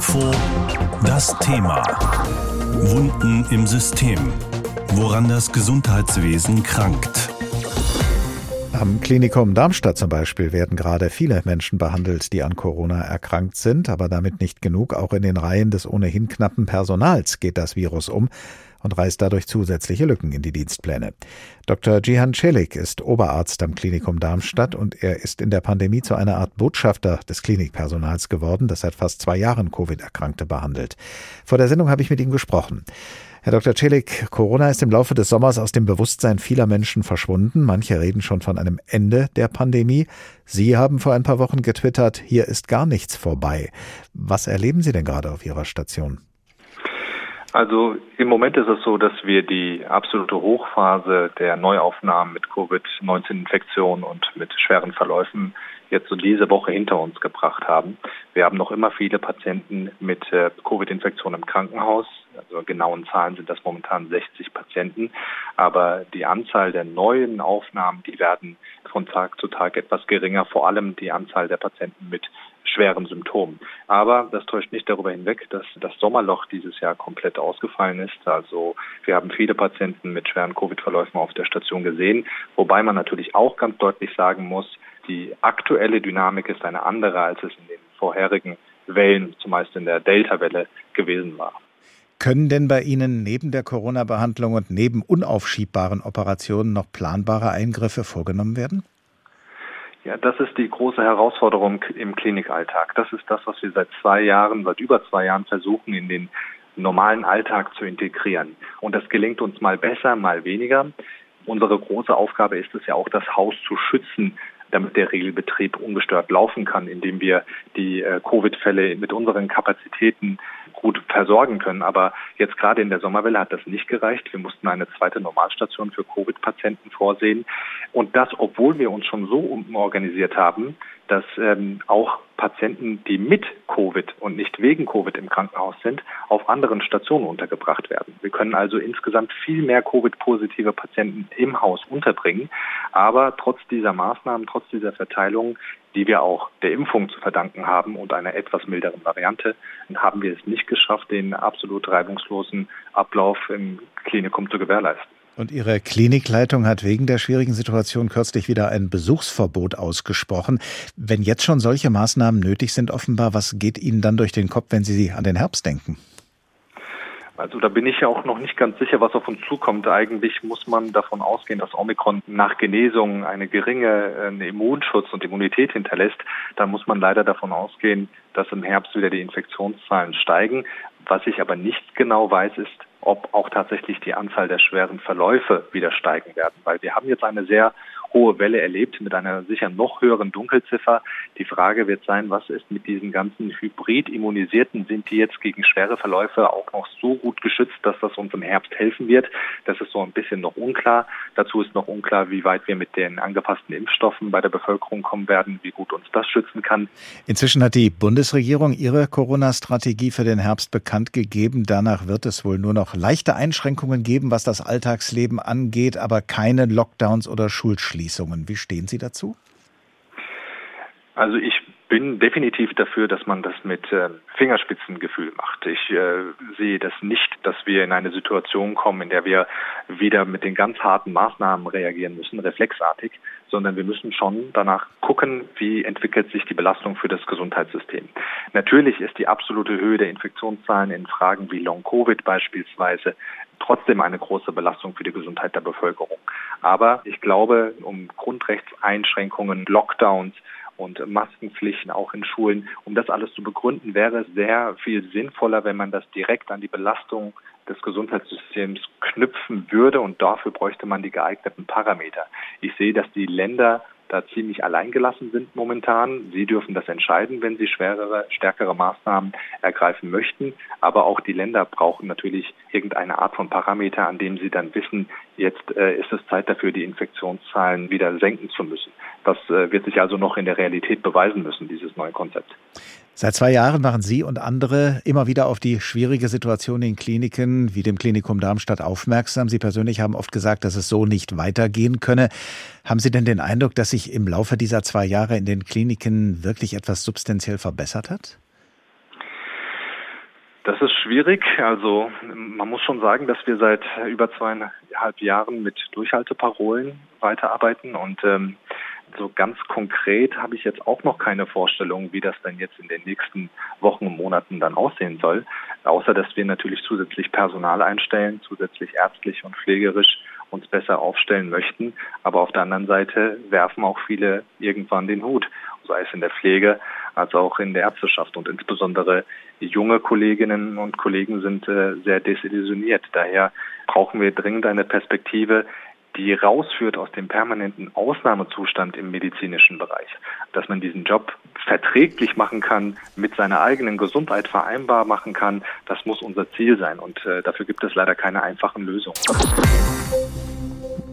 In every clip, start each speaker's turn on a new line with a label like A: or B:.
A: Info das Thema. Wunden im System. Woran das Gesundheitswesen krankt.
B: Am Klinikum Darmstadt zum Beispiel werden gerade viele Menschen behandelt, die an Corona erkrankt sind, aber damit nicht genug. Auch in den Reihen des ohnehin knappen Personals geht das Virus um und reißt dadurch zusätzliche Lücken in die Dienstpläne. Dr. Jihan Celik ist Oberarzt am Klinikum Darmstadt und er ist in der Pandemie zu einer Art Botschafter des Klinikpersonals geworden, das seit fast zwei Jahren Covid-Erkrankte behandelt. Vor der Sendung habe ich mit ihm gesprochen. Herr Dr. Celik, Corona ist im Laufe des Sommers aus dem Bewusstsein vieler Menschen verschwunden. Manche reden schon von einem Ende der Pandemie. Sie haben vor ein paar Wochen getwittert, hier ist gar nichts vorbei. Was erleben Sie denn gerade auf Ihrer Station?
C: Also im Moment ist es so, dass wir die absolute Hochphase der Neuaufnahmen mit Covid-19-Infektionen und mit schweren Verläufen jetzt so diese Woche hinter uns gebracht haben. Wir haben noch immer viele Patienten mit äh, Covid-Infektion im Krankenhaus. Also genauen Zahlen sind das momentan 60 Patienten. Aber die Anzahl der neuen Aufnahmen, die werden von Tag zu Tag etwas geringer, vor allem die Anzahl der Patienten mit schweren Symptomen. Aber das täuscht nicht darüber hinweg, dass das Sommerloch dieses Jahr komplett ausgefallen ist. Also wir haben viele Patienten mit schweren Covid-Verläufen auf der Station gesehen, wobei man natürlich auch ganz deutlich sagen muss, die aktuelle Dynamik ist eine andere, als es in den vorherigen Wellen, zumeist in der Delta-Welle, gewesen war.
B: Können denn bei Ihnen neben der Corona-Behandlung und neben unaufschiebbaren Operationen noch planbare Eingriffe vorgenommen werden?
C: Ja, das ist die große Herausforderung im Klinikalltag. Das ist das, was wir seit zwei Jahren, seit über zwei Jahren versuchen, in den normalen Alltag zu integrieren. Und das gelingt uns mal besser, mal weniger. Unsere große Aufgabe ist es ja auch, das Haus zu schützen, damit der Regelbetrieb ungestört laufen kann, indem wir die äh, Covid-Fälle mit unseren Kapazitäten gut versorgen können. Aber jetzt gerade in der Sommerwelle hat das nicht gereicht. Wir mussten eine zweite Normalstation für Covid-Patienten vorsehen. Und das, obwohl wir uns schon so umorganisiert haben, dass ähm, auch Patienten, die mit Covid und nicht wegen Covid im Krankenhaus sind, auf anderen Stationen untergebracht werden. Wir können also insgesamt viel mehr Covid-positive Patienten im Haus unterbringen. Aber trotz dieser Maßnahmen, trotz dieser Verteilung, die wir auch der Impfung zu verdanken haben und einer etwas milderen Variante, haben wir es nicht geschafft, den absolut reibungslosen Ablauf im Klinikum zu gewährleisten.
B: Und Ihre Klinikleitung hat wegen der schwierigen Situation kürzlich wieder ein Besuchsverbot ausgesprochen. Wenn jetzt schon solche Maßnahmen nötig sind, offenbar, was geht Ihnen dann durch den Kopf, wenn Sie an den Herbst denken?
C: Also da bin ich ja auch noch nicht ganz sicher, was auf uns zukommt. Eigentlich muss man davon ausgehen, dass Omikron nach Genesung eine geringe äh, Immunschutz und Immunität hinterlässt. Da muss man leider davon ausgehen, dass im Herbst wieder die Infektionszahlen steigen. Was ich aber nicht genau weiß, ist, ob auch tatsächlich die Anzahl der schweren Verläufe wieder steigen werden, weil wir haben jetzt eine sehr hohe Welle erlebt mit einer sicher noch höheren Dunkelziffer. Die Frage wird sein, was ist mit diesen ganzen Hybrid-Immunisierten? Sind die jetzt gegen schwere Verläufe auch noch so gut geschützt, dass das uns im Herbst helfen wird? Das ist so ein bisschen noch unklar. Dazu ist noch unklar, wie weit wir mit den angepassten Impfstoffen bei der Bevölkerung kommen werden, wie gut uns das schützen kann.
B: Inzwischen hat die Bundesregierung ihre Corona-Strategie für den Herbst bekannt gegeben. Danach wird es wohl nur noch leichte Einschränkungen geben, was das Alltagsleben angeht, aber keine Lockdowns oder Schulschließungen. Schließungen. Wie stehen Sie dazu?
C: Also ich bin definitiv dafür, dass man das mit äh, Fingerspitzengefühl macht. Ich äh, sehe das nicht, dass wir in eine Situation kommen, in der wir wieder mit den ganz harten Maßnahmen reagieren müssen, reflexartig, sondern wir müssen schon danach gucken, wie entwickelt sich die Belastung für das Gesundheitssystem. Natürlich ist die absolute Höhe der Infektionszahlen in Fragen wie Long-Covid beispielsweise trotzdem eine große Belastung für die Gesundheit der Bevölkerung. Aber ich glaube, um Grundrechtseinschränkungen, Lockdowns, und Maskenpflichten auch in Schulen. Um das alles zu begründen, wäre es sehr viel sinnvoller, wenn man das direkt an die Belastung des Gesundheitssystems knüpfen würde und dafür bräuchte man die geeigneten Parameter. Ich sehe, dass die Länder da ziemlich alleingelassen sind momentan. Sie dürfen das entscheiden, wenn sie schwerere, stärkere Maßnahmen ergreifen möchten. Aber auch die Länder brauchen natürlich irgendeine Art von Parameter, an dem sie dann wissen, jetzt äh, ist es Zeit dafür, die Infektionszahlen wieder senken zu müssen. Das äh, wird sich also noch in der Realität beweisen müssen, dieses neue Konzept.
B: Seit zwei Jahren machen Sie und andere immer wieder auf die schwierige Situation in Kliniken wie dem Klinikum Darmstadt aufmerksam. Sie persönlich haben oft gesagt, dass es so nicht weitergehen könne. Haben Sie denn den Eindruck, dass sich im Laufe dieser zwei Jahre in den Kliniken wirklich etwas substanziell verbessert hat?
C: Das ist schwierig. Also man muss schon sagen, dass wir seit über zweieinhalb Jahren mit Durchhalteparolen weiterarbeiten und ähm, so ganz konkret habe ich jetzt auch noch keine Vorstellung, wie das dann jetzt in den nächsten Wochen und Monaten dann aussehen soll. Außer dass wir natürlich zusätzlich Personal einstellen, zusätzlich ärztlich und pflegerisch uns besser aufstellen möchten. Aber auf der anderen Seite werfen auch viele irgendwann den Hut, sei es in der Pflege als auch in der Ärzteschaft. Und insbesondere junge Kolleginnen und Kollegen sind äh, sehr desillusioniert. Daher brauchen wir dringend eine Perspektive, die rausführt aus dem permanenten Ausnahmezustand im medizinischen Bereich, dass man diesen Job verträglich machen kann, mit seiner eigenen Gesundheit vereinbar machen kann, das muss unser Ziel sein und äh, dafür gibt es leider keine einfachen Lösungen.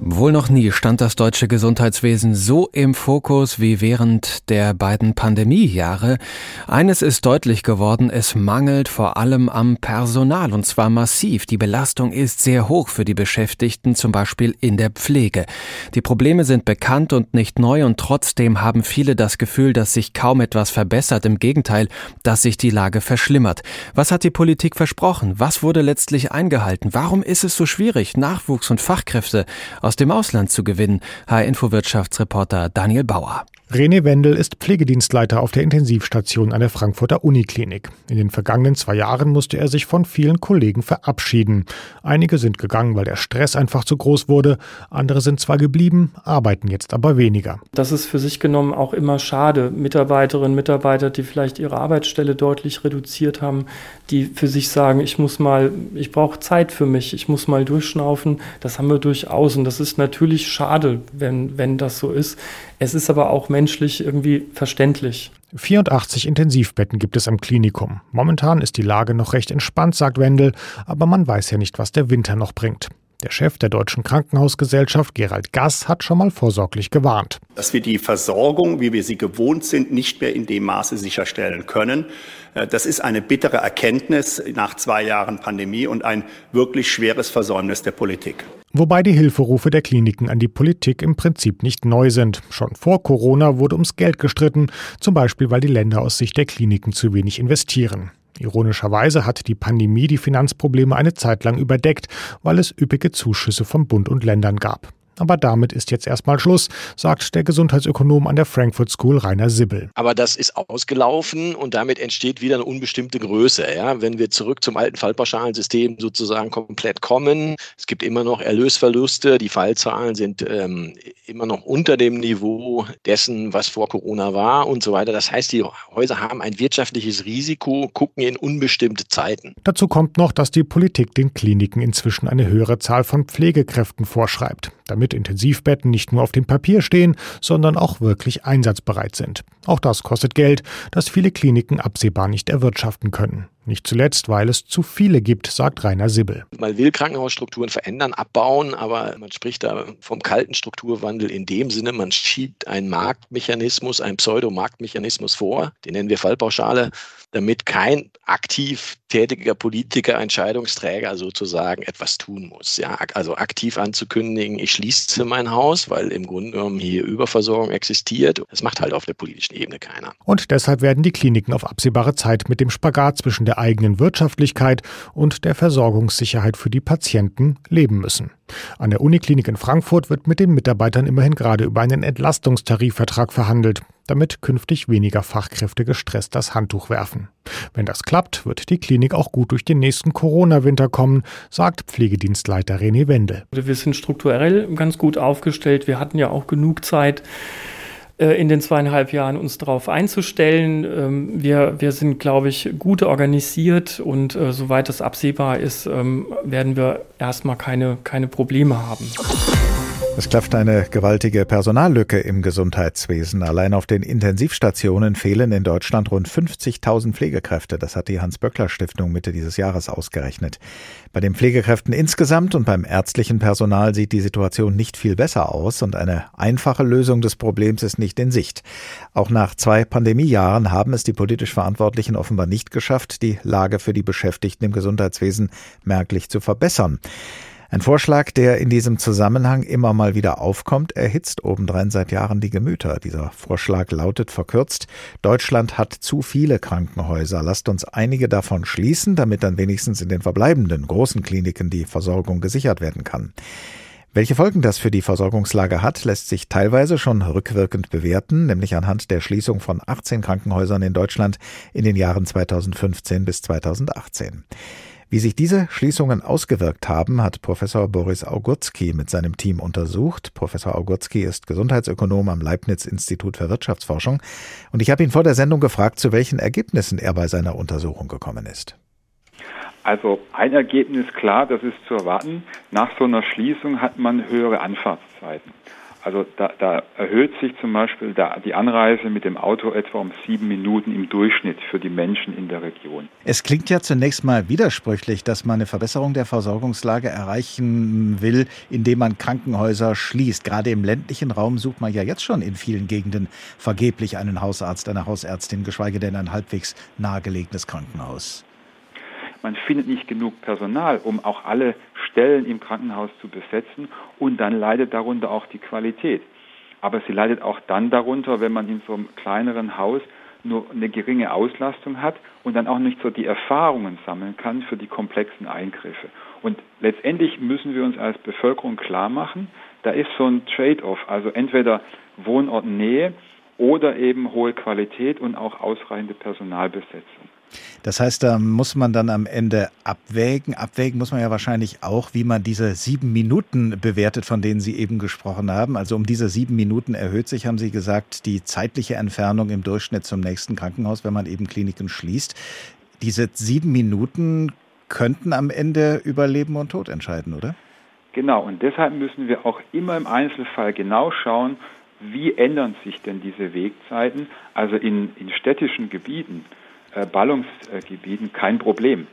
D: Wohl noch nie stand das deutsche Gesundheitswesen so im Fokus wie während der beiden Pandemiejahre. Eines ist deutlich geworden, es mangelt vor allem am Personal und zwar massiv. Die Belastung ist sehr hoch für die Beschäftigten, zum Beispiel in der Pflege. Die Probleme sind bekannt und nicht neu und trotzdem haben viele das Gefühl, dass sich kaum etwas verbessert. Im Gegenteil, dass sich die Lage verschlimmert. Was hat die Politik versprochen? Was wurde letztlich eingehalten? Warum ist es so schwierig, Nachwuchs und Fachkräfte aus dem Ausland zu gewinnen. H-Info-Wirtschaftsreporter Daniel Bauer.
E: René Wendel ist Pflegedienstleiter auf der Intensivstation an der Frankfurter Uniklinik. In den vergangenen zwei Jahren musste er sich von vielen Kollegen verabschieden. Einige sind gegangen, weil der Stress einfach zu groß wurde. Andere sind zwar geblieben, arbeiten jetzt aber weniger.
F: Das ist für sich genommen auch immer schade. Mitarbeiterinnen, Mitarbeiter, die vielleicht ihre Arbeitsstelle deutlich reduziert haben, die für sich sagen, ich muss mal, ich brauche Zeit für mich, ich muss mal durchschnaufen. Das haben wir durchaus. Und das ist natürlich schade, wenn, wenn das so ist. Es ist aber auch menschlich irgendwie verständlich.
E: 84 Intensivbetten gibt es am Klinikum. Momentan ist die Lage noch recht entspannt, sagt Wendel, aber man weiß ja nicht, was der Winter noch bringt. Der Chef der Deutschen Krankenhausgesellschaft, Gerald Gass, hat schon mal vorsorglich gewarnt.
G: Dass wir die Versorgung, wie wir sie gewohnt sind, nicht mehr in dem Maße sicherstellen können. Äh, das ist eine bittere Erkenntnis nach zwei Jahren Pandemie und ein wirklich schweres Versäumnis der Politik.
E: Wobei die Hilferufe der Kliniken an die Politik im Prinzip nicht neu sind. Schon vor Corona wurde ums Geld gestritten, zum Beispiel weil die Länder aus Sicht der Kliniken zu wenig investieren. Ironischerweise hat die Pandemie die Finanzprobleme eine Zeit lang überdeckt, weil es üppige Zuschüsse vom Bund und Ländern gab. Aber damit ist jetzt erstmal Schluss, sagt der Gesundheitsökonom an der Frankfurt School Rainer Sibbel.
H: Aber das ist ausgelaufen und damit entsteht wieder eine unbestimmte Größe. Ja? Wenn wir zurück zum alten Fallpauschalensystem sozusagen komplett kommen, es gibt immer noch Erlösverluste, die Fallzahlen sind ähm, immer noch unter dem Niveau dessen, was vor Corona war und so weiter. Das heißt, die Häuser haben ein wirtschaftliches Risiko, gucken in unbestimmte Zeiten.
E: Dazu kommt noch, dass die Politik den Kliniken inzwischen eine höhere Zahl von Pflegekräften vorschreibt damit Intensivbetten nicht nur auf dem Papier stehen, sondern auch wirklich einsatzbereit sind. Auch das kostet Geld, das viele Kliniken absehbar nicht erwirtschaften können. Nicht zuletzt, weil es zu viele gibt, sagt Rainer Sibbel.
H: Man will Krankenhausstrukturen verändern, abbauen, aber man spricht da vom kalten Strukturwandel in dem Sinne, man schiebt einen Marktmechanismus, einen Pseudomarktmechanismus vor, den nennen wir Fallpauschale, damit kein aktiv tätiger Politiker, Entscheidungsträger sozusagen etwas tun muss. Ja, also aktiv anzukündigen, ich schließe mein Haus, weil im Grunde genommen hier Überversorgung existiert. Das macht halt auf der politischen Ebene keiner.
E: Und deshalb werden die Kliniken auf absehbare Zeit mit dem Spagat zwischen der eigenen Wirtschaftlichkeit und der Versorgungssicherheit für die Patienten leben müssen. An der Uniklinik in Frankfurt wird mit den Mitarbeitern immerhin gerade über einen Entlastungstarifvertrag verhandelt, damit künftig weniger Fachkräfte gestresst das Handtuch werfen. Wenn das klappt, wird die Klinik auch gut durch den nächsten Corona-Winter kommen, sagt Pflegedienstleiter René Wendel.
F: Wir sind strukturell ganz gut aufgestellt. Wir hatten ja auch genug Zeit, in den zweieinhalb Jahren uns darauf einzustellen. Ähm, wir, wir sind, glaube ich, gut organisiert und äh, soweit es absehbar ist, ähm, werden wir erstmal keine, keine Probleme haben.
B: Es klafft eine gewaltige Personallücke im Gesundheitswesen. Allein auf den Intensivstationen fehlen in Deutschland rund 50.000 Pflegekräfte. Das hat die Hans-Böckler-Stiftung Mitte dieses Jahres ausgerechnet. Bei den Pflegekräften insgesamt und beim ärztlichen Personal sieht die Situation nicht viel besser aus und eine einfache Lösung des Problems ist nicht in Sicht. Auch nach zwei Pandemiejahren haben es die politisch Verantwortlichen offenbar nicht geschafft, die Lage für die Beschäftigten im Gesundheitswesen merklich zu verbessern. Ein Vorschlag, der in diesem Zusammenhang immer mal wieder aufkommt, erhitzt obendrein seit Jahren die Gemüter. Dieser Vorschlag lautet verkürzt, Deutschland hat zu viele Krankenhäuser. Lasst uns einige davon schließen, damit dann wenigstens in den verbleibenden großen Kliniken die Versorgung gesichert werden kann. Welche Folgen das für die Versorgungslage hat, lässt sich teilweise schon rückwirkend bewerten, nämlich anhand der Schließung von 18 Krankenhäusern in Deutschland in den Jahren 2015 bis 2018. Wie sich diese Schließungen ausgewirkt haben, hat Professor Boris Augurski mit seinem Team untersucht. Professor Augurski ist Gesundheitsökonom am Leibniz-Institut für Wirtschaftsforschung. Und ich habe ihn vor der Sendung gefragt, zu welchen Ergebnissen er bei seiner Untersuchung gekommen ist.
I: Also ein Ergebnis klar, das ist zu erwarten. Nach so einer Schließung hat man höhere Anfahrtszeiten. Also da, da erhöht sich zum Beispiel da die Anreise mit dem Auto etwa um sieben Minuten im Durchschnitt für die Menschen in der Region.
B: Es klingt ja zunächst mal widersprüchlich, dass man eine Verbesserung der Versorgungslage erreichen will, indem man Krankenhäuser schließt. Gerade im ländlichen Raum sucht man ja jetzt schon in vielen Gegenden vergeblich einen Hausarzt, eine Hausärztin, geschweige denn ein halbwegs nahegelegenes Krankenhaus
I: man findet nicht genug Personal, um auch alle Stellen im Krankenhaus zu besetzen und dann leidet darunter auch die Qualität. Aber sie leidet auch dann darunter, wenn man in so einem kleineren Haus nur eine geringe Auslastung hat und dann auch nicht so die Erfahrungen sammeln kann für die komplexen Eingriffe. Und letztendlich müssen wir uns als Bevölkerung klar machen, da ist so ein Trade-off, also entweder Wohnortnähe oder eben hohe Qualität und auch ausreichende Personalbesetzung.
B: Das heißt, da muss man dann am Ende abwägen. Abwägen muss man ja wahrscheinlich auch, wie man diese sieben Minuten bewertet, von denen Sie eben gesprochen haben. Also um diese sieben Minuten erhöht sich, haben Sie gesagt, die zeitliche Entfernung im Durchschnitt zum nächsten Krankenhaus, wenn man eben Kliniken schließt. Diese sieben Minuten könnten am Ende über Leben und Tod entscheiden, oder?
I: Genau, und deshalb müssen wir auch immer im Einzelfall genau schauen, wie ändern sich denn diese Wegzeiten, also in, in städtischen Gebieten Ballungsgebieten kein Problem.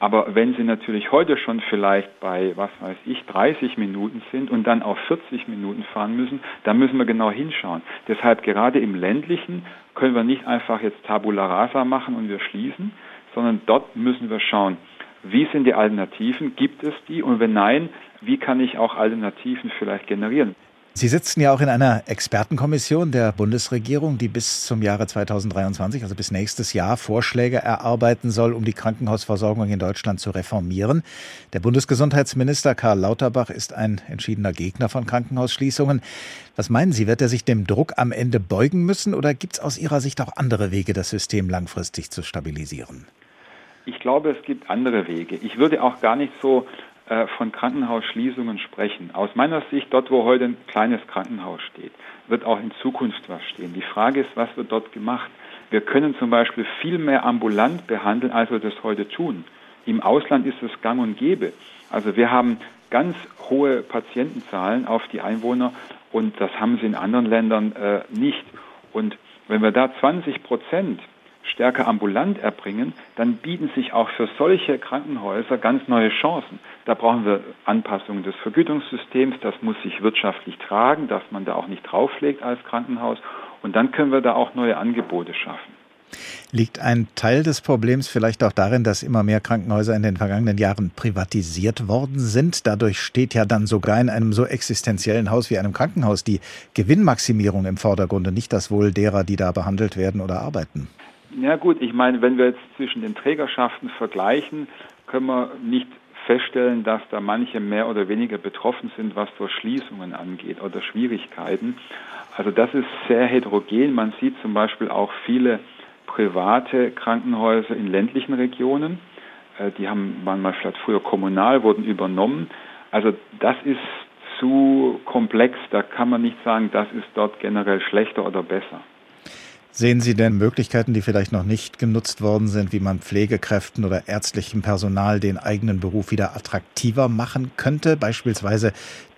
I: Aber wenn Sie natürlich heute schon vielleicht bei, was weiß ich, 30 Minuten sind und dann auf 40 Minuten fahren müssen, dann müssen wir genau hinschauen. Deshalb gerade im ländlichen können wir nicht einfach jetzt Tabula rasa machen und wir schließen, sondern dort müssen wir schauen, wie sind die Alternativen, gibt es die und wenn nein, wie kann ich auch Alternativen vielleicht generieren.
B: Sie sitzen ja auch in einer Expertenkommission der Bundesregierung, die bis zum Jahre 2023, also bis nächstes Jahr, Vorschläge erarbeiten soll, um die Krankenhausversorgung in Deutschland zu reformieren. Der Bundesgesundheitsminister Karl Lauterbach ist ein entschiedener Gegner von Krankenhausschließungen. Was meinen Sie, wird er sich dem Druck am Ende beugen müssen oder gibt es aus Ihrer Sicht auch andere Wege, das System langfristig zu stabilisieren?
I: Ich glaube, es gibt andere Wege. Ich würde auch gar nicht so von Krankenhausschließungen sprechen. Aus meiner Sicht, dort wo heute ein kleines Krankenhaus steht, wird auch in Zukunft was stehen. Die Frage ist, was wird dort gemacht? Wir können zum Beispiel viel mehr ambulant behandeln, als wir das heute tun. Im Ausland ist es gang und gäbe. Also wir haben ganz hohe Patientenzahlen auf die Einwohner und das haben sie in anderen Ländern äh, nicht. Und wenn wir da 20 Prozent stärker ambulant erbringen, dann bieten sich auch für solche Krankenhäuser ganz neue Chancen. Da brauchen wir Anpassungen des Vergütungssystems, das muss sich wirtschaftlich tragen, dass man da auch nicht drauflegt als Krankenhaus und dann können wir da auch neue Angebote schaffen.
B: Liegt ein Teil des Problems vielleicht auch darin, dass immer mehr Krankenhäuser in den vergangenen Jahren privatisiert worden sind? Dadurch steht ja dann sogar in einem so existenziellen Haus wie einem Krankenhaus die Gewinnmaximierung im Vordergrund und nicht das Wohl derer, die da behandelt werden oder arbeiten.
I: Ja gut, ich meine, wenn wir jetzt zwischen den Trägerschaften vergleichen, können wir nicht feststellen, dass da manche mehr oder weniger betroffen sind, was so Schließungen angeht oder Schwierigkeiten. Also das ist sehr heterogen. Man sieht zum Beispiel auch viele private Krankenhäuser in ländlichen Regionen. Äh, die haben waren mal vielleicht früher kommunal, wurden übernommen. Also das ist zu komplex. Da kann man nicht sagen, das ist dort generell schlechter oder besser.
B: Sehen Sie denn Möglichkeiten, die vielleicht noch nicht genutzt worden sind, wie man Pflegekräften oder ärztlichem Personal den eigenen Beruf wieder attraktiver machen könnte, beispielsweise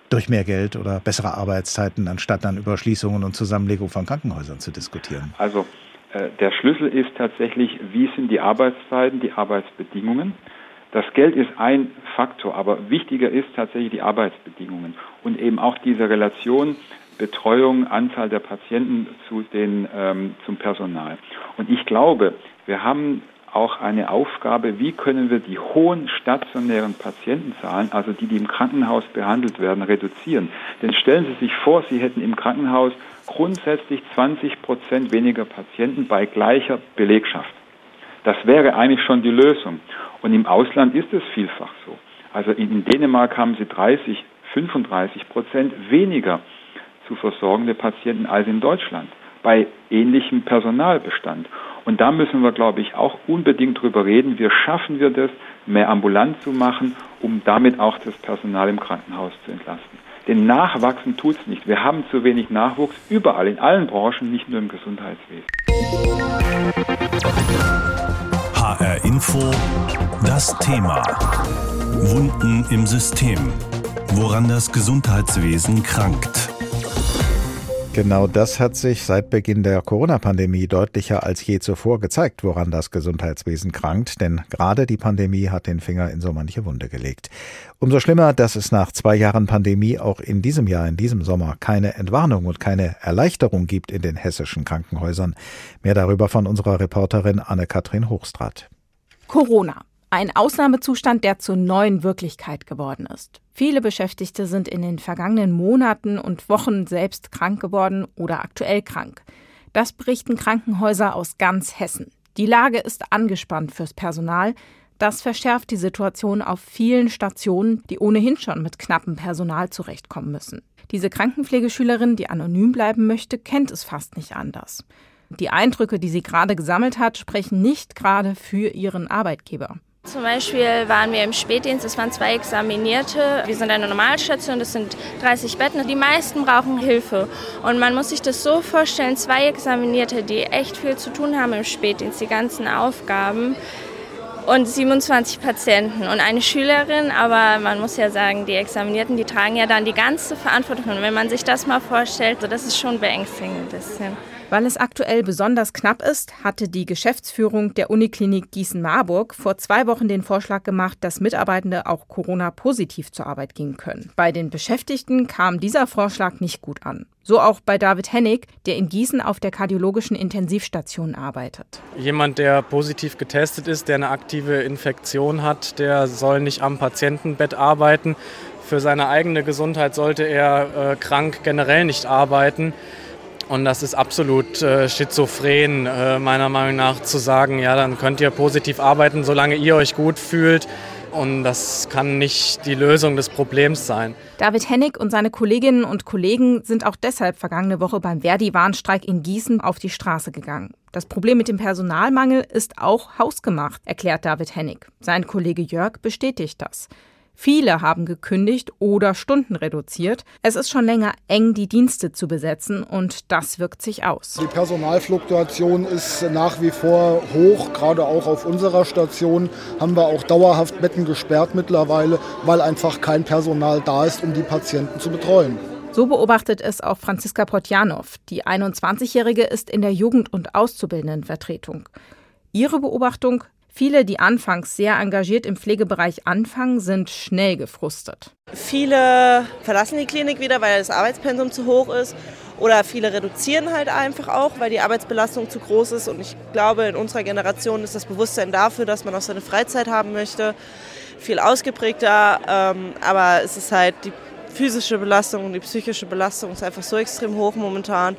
B: durch mehr Geld oder bessere Arbeitszeiten, anstatt dann über Schließungen und Zusammenlegung von Krankenhäusern zu diskutieren?
I: Also äh, der Schlüssel ist tatsächlich, wie sind die Arbeitszeiten, die Arbeitsbedingungen. Das Geld ist ein Faktor, aber wichtiger ist tatsächlich die Arbeitsbedingungen und eben auch diese Relation Betreuung, Anzahl der Patienten zu den, ähm, zum Personal. Und ich glaube, wir haben auch eine Aufgabe, wie können wir die hohen stationären Patientenzahlen, also die, die im Krankenhaus behandelt werden, reduzieren. Denn stellen Sie sich vor, Sie hätten im Krankenhaus grundsätzlich 20 Prozent weniger Patienten bei gleicher Belegschaft. Das wäre eigentlich schon die Lösung. Und im Ausland ist es vielfach so. Also in, Dänemark haben sie 30, 35 Prozent weniger zu versorgende Patienten als in Deutschland bei ähnlichem Personalbestand. Und da müssen wir, glaube ich, auch unbedingt drüber reden. Wie schaffen wir das, mehr ambulant zu machen, um damit auch das Personal im Krankenhaus zu entlasten? Denn Nachwachsen tut es nicht. Wir haben zu wenig Nachwuchs überall, in allen Branchen, nicht nur im Gesundheitswesen.
A: HR Info, das Thema. Wunden im System. Woran das Gesundheitswesen krankt.
B: Genau das hat sich seit Beginn der Corona-Pandemie deutlicher als je zuvor gezeigt, woran das Gesundheitswesen krankt, denn gerade die Pandemie hat den Finger in so manche Wunde gelegt. Umso schlimmer, dass es nach zwei Jahren Pandemie auch in diesem Jahr, in diesem Sommer, keine Entwarnung und keine Erleichterung gibt in den hessischen Krankenhäusern. Mehr darüber von unserer Reporterin Anne-Kathrin Hochstrat.
J: Corona. Ein Ausnahmezustand, der zur neuen Wirklichkeit geworden ist. Viele Beschäftigte sind in den vergangenen Monaten und Wochen selbst krank geworden oder aktuell krank. Das berichten Krankenhäuser aus ganz Hessen. Die Lage ist angespannt fürs Personal. Das verschärft die Situation auf vielen Stationen, die ohnehin schon mit knappem Personal zurechtkommen müssen. Diese Krankenpflegeschülerin, die anonym bleiben möchte, kennt es fast nicht anders. Die Eindrücke, die sie gerade gesammelt hat, sprechen nicht gerade für ihren Arbeitgeber.
K: Zum Beispiel waren wir im Spätdienst, es waren zwei Examinierte. Wir sind eine Normalstation, das sind 30 Betten. Die meisten brauchen Hilfe. Und man muss sich das so vorstellen, zwei Examinierte, die echt viel zu tun haben im Spätdienst, die ganzen Aufgaben. Und 27 Patienten und eine Schülerin, aber man muss ja sagen, die Examinierten, die tragen ja dann die ganze Verantwortung. Und wenn man sich das mal vorstellt, das ist schon beängstigend ein bisschen.
J: Weil es aktuell besonders knapp ist, hatte die Geschäftsführung der Uniklinik Gießen-Marburg vor zwei Wochen den Vorschlag gemacht, dass Mitarbeitende auch Corona-positiv zur Arbeit gehen können. Bei den Beschäftigten kam dieser Vorschlag nicht gut an. So auch bei David Hennig, der in Gießen auf der kardiologischen Intensivstation arbeitet.
L: Jemand, der positiv getestet ist, der eine aktive Infektion hat, der soll nicht am Patientenbett arbeiten. Für seine eigene Gesundheit sollte er äh, krank generell nicht arbeiten. Und das ist absolut äh, schizophren, äh, meiner Meinung nach, zu sagen, ja, dann könnt ihr positiv arbeiten, solange ihr euch gut fühlt. Und das kann nicht die Lösung des Problems sein.
J: David Hennig und seine Kolleginnen und Kollegen sind auch deshalb vergangene Woche beim Verdi-Warnstreik in Gießen auf die Straße gegangen. Das Problem mit dem Personalmangel ist auch hausgemacht, erklärt David Hennig. Sein Kollege Jörg bestätigt das. Viele haben gekündigt oder Stunden reduziert. Es ist schon länger eng, die Dienste zu besetzen und das wirkt sich aus.
M: Die Personalfluktuation ist nach wie vor hoch. Gerade auch auf unserer Station haben wir auch dauerhaft Betten gesperrt mittlerweile, weil einfach kein Personal da ist, um die Patienten zu betreuen.
J: So beobachtet es auch Franziska Potjanov. Die 21-Jährige ist in der Jugend- und Auszubildendenvertretung. Ihre Beobachtung, Viele, die anfangs sehr engagiert im Pflegebereich anfangen, sind schnell gefrustet.
N: Viele verlassen die Klinik wieder, weil das Arbeitspensum zu hoch ist. Oder viele reduzieren halt einfach auch, weil die Arbeitsbelastung zu groß ist. Und ich glaube, in unserer Generation ist das Bewusstsein dafür, dass man auch seine Freizeit haben möchte, viel ausgeprägter. Ähm, aber es ist halt die physische Belastung und die psychische Belastung ist einfach so extrem hoch momentan,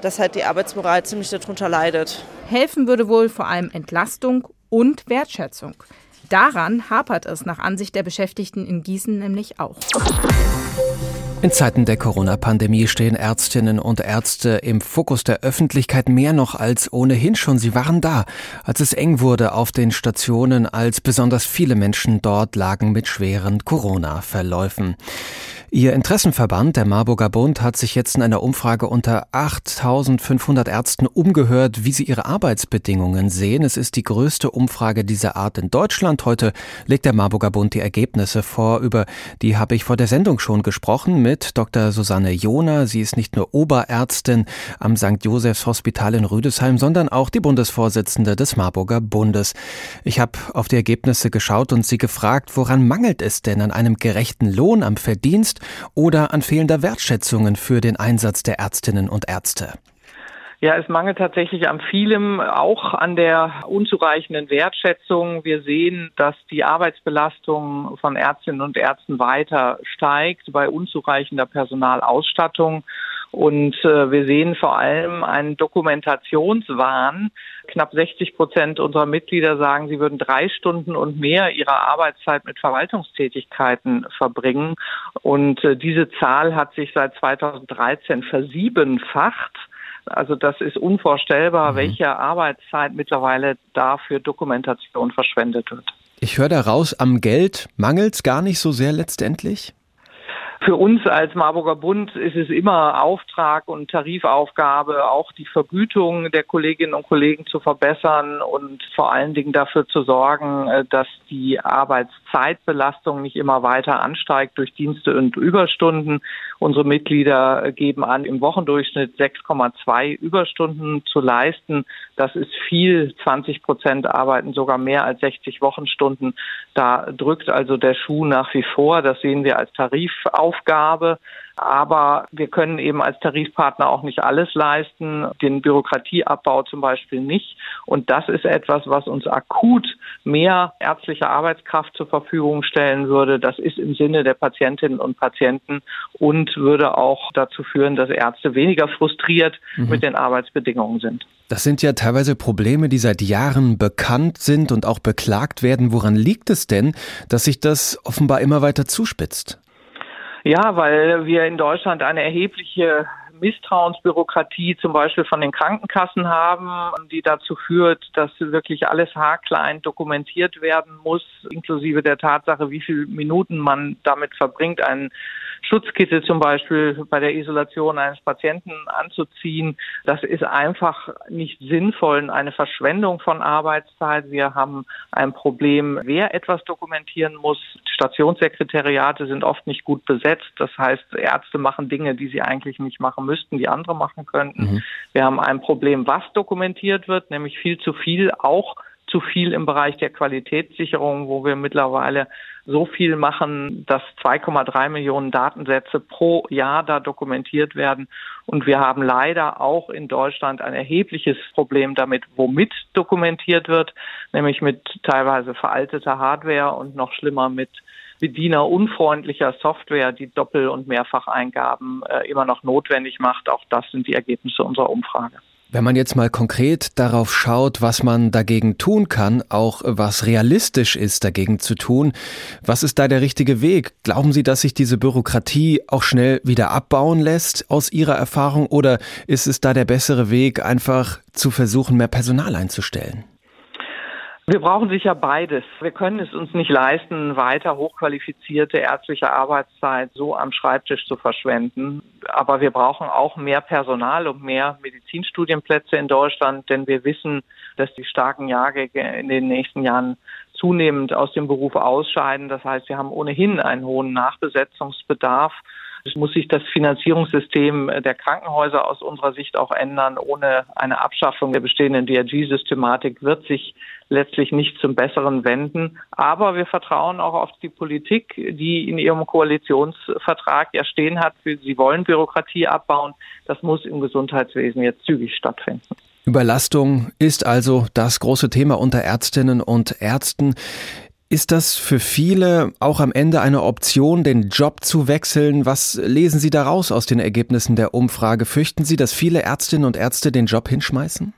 N: dass halt die Arbeitsmoral ziemlich darunter leidet.
J: Helfen würde wohl vor allem Entlastung und Wertschätzung. Daran hapert es nach Ansicht der Beschäftigten in Gießen nämlich auch.
D: In Zeiten der Corona-Pandemie stehen Ärztinnen und Ärzte im Fokus der Öffentlichkeit mehr noch als ohnehin schon. Sie waren da, als es eng wurde auf den Stationen, als besonders viele Menschen dort lagen mit schweren Corona-Verläufen. Ihr Interessenverband, der Marburger Bund, hat sich jetzt in einer Umfrage unter 8500 Ärzten umgehört, wie sie ihre Arbeitsbedingungen sehen. Es ist die größte Umfrage dieser Art in Deutschland. Heute legt der Marburger Bund die Ergebnisse vor. Über die habe ich vor der Sendung schon gesprochen mit Dr. Susanne Jona. Sie ist nicht nur Oberärztin am St. Josephs Hospital in Rüdesheim, sondern auch die Bundesvorsitzende des Marburger Bundes. Ich habe auf die Ergebnisse geschaut und sie gefragt, woran mangelt es denn an einem gerechten Lohn, am Verdienst oder an fehlender Wertschätzungen für den Einsatz der Ärztinnen und Ärzte?
O: Ja, es mangelt tatsächlich an vielem, auch an der unzureichenden Wertschätzung. Wir sehen, dass die Arbeitsbelastung von Ärztinnen und Ärzten weiter steigt bei unzureichender Personalausstattung. Und äh, wir sehen vor allem einen Dokumentationswahn. Knapp 60 Prozent unserer Mitglieder sagen, sie würden drei Stunden und mehr ihrer Arbeitszeit mit Verwaltungstätigkeiten verbringen. Und äh, diese Zahl hat sich seit 2013 versiebenfacht. Also das ist unvorstellbar, mhm. welche Arbeitszeit mittlerweile da für Dokumentation verschwendet wird.
D: Ich höre daraus, am Geld mangelt es gar nicht so sehr letztendlich?
O: Für uns als Marburger Bund ist es immer Auftrag und Tarifaufgabe, auch die Vergütung der Kolleginnen und Kollegen zu verbessern und vor allen Dingen dafür zu sorgen, äh, dass die Arbeitszeitbelastung nicht immer weiter ansteigt durch Dienste und Überstunden. Unsere Mitglieder geben an, im Wochendurchschnitt 6,2 Überstunden zu leisten. Das ist viel. 20 Prozent arbeiten sogar mehr als 60 Wochenstunden. Da drückt also der Schuh nach wie vor. Das sehen wir als Tarifaufgabe. Aber wir können eben als Tarifpartner auch nicht alles leisten, den Bürokratieabbau zum Beispiel nicht. Und das ist etwas, was uns akut mehr ärztliche Arbeitskraft zur Verfügung stellen würde. Das ist im Sinne der Patientinnen und Patienten und würde auch dazu führen, dass Ärzte weniger frustriert mhm. mit den Arbeitsbedingungen sind.
D: Das sind ja teilweise Probleme, die seit Jahren bekannt sind und auch beklagt werden. Woran liegt es denn, dass sich das offenbar immer weiter zuspitzt?
O: Ja, weil wir in Deutschland eine erhebliche Misstrauensbürokratie zum Beispiel von den Krankenkassen haben, die dazu führt, dass wirklich alles haarklein dokumentiert werden muss, inklusive der Tatsache, wie viele Minuten man damit verbringt, einen Schutzkittel zum Beispiel bei der Isolation eines Patienten anzuziehen. Das ist einfach nicht sinnvoll, eine Verschwendung von Arbeitszeit. Wir haben ein Problem, wer etwas dokumentieren muss. Stationssekretariate sind oft nicht gut besetzt. Das heißt, Ärzte machen Dinge, die sie eigentlich nicht machen müssten, die andere machen könnten. Mhm. Wir haben ein Problem, was dokumentiert wird, nämlich viel zu viel auch zu viel im Bereich der Qualitätssicherung, wo wir mittlerweile so viel machen, dass 2,3 Millionen Datensätze pro Jahr da dokumentiert werden. Und wir haben leider auch in Deutschland ein erhebliches Problem damit, womit dokumentiert wird, nämlich mit teilweise veralteter Hardware und noch schlimmer mit bedienerunfreundlicher Software, die Doppel- und Mehrfacheingaben äh, immer noch notwendig macht. Auch das sind die Ergebnisse unserer Umfrage.
D: Wenn man jetzt mal konkret darauf schaut, was man dagegen tun kann, auch was realistisch ist dagegen zu tun, was ist da der richtige Weg? Glauben Sie, dass sich diese Bürokratie auch schnell wieder abbauen lässt aus Ihrer Erfahrung oder ist es da der bessere Weg, einfach zu versuchen, mehr Personal einzustellen?
O: Wir brauchen sicher beides. Wir können es uns nicht leisten, weiter hochqualifizierte ärztliche Arbeitszeit so am Schreibtisch zu verschwenden. Aber wir brauchen auch mehr Personal und mehr Medizinstudienplätze in Deutschland, denn wir wissen, dass die starken Jahrgänge in den nächsten Jahren zunehmend aus dem Beruf ausscheiden. Das heißt, wir haben ohnehin einen hohen Nachbesetzungsbedarf. Es muss sich das Finanzierungssystem der Krankenhäuser aus unserer Sicht auch ändern. Ohne eine Abschaffung der bestehenden DRG-Systematik wird sich letztlich nicht zum Besseren wenden. Aber wir vertrauen auch auf die Politik, die in ihrem Koalitionsvertrag ja stehen hat. Sie wollen Bürokratie abbauen. Das muss im Gesundheitswesen jetzt zügig stattfinden.
D: Überlastung ist also das große Thema unter Ärztinnen und Ärzten. Ist das für viele auch am Ende eine Option, den Job zu wechseln? Was lesen Sie daraus aus den Ergebnissen der Umfrage? Fürchten Sie, dass viele Ärztinnen und Ärzte den Job hinschmeißen?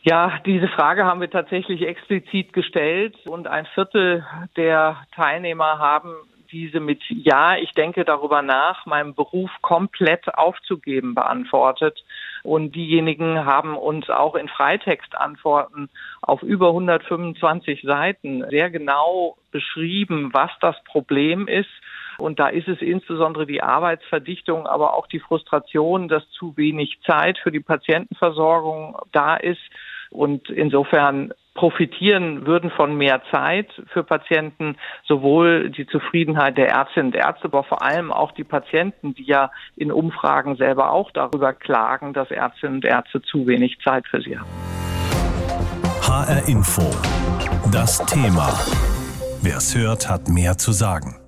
O: Ja, diese Frage haben wir tatsächlich explizit gestellt und ein Viertel der Teilnehmer haben diese mit Ja, ich denke darüber nach, meinen Beruf komplett aufzugeben beantwortet. Und diejenigen haben uns auch in Freitextantworten auf über 125 Seiten sehr genau beschrieben, was das Problem ist. Und da ist es insbesondere die Arbeitsverdichtung, aber auch die Frustration, dass zu wenig Zeit für die Patientenversorgung da ist. Und insofern profitieren würden von mehr Zeit für Patienten, sowohl die Zufriedenheit der Ärztinnen und Ärzte, aber vor allem auch die Patienten, die ja in Umfragen selber auch darüber klagen, dass Ärztinnen und Ärzte zu wenig Zeit für sie haben.
A: HR Info. Das Thema. Wer es hört, hat mehr zu sagen.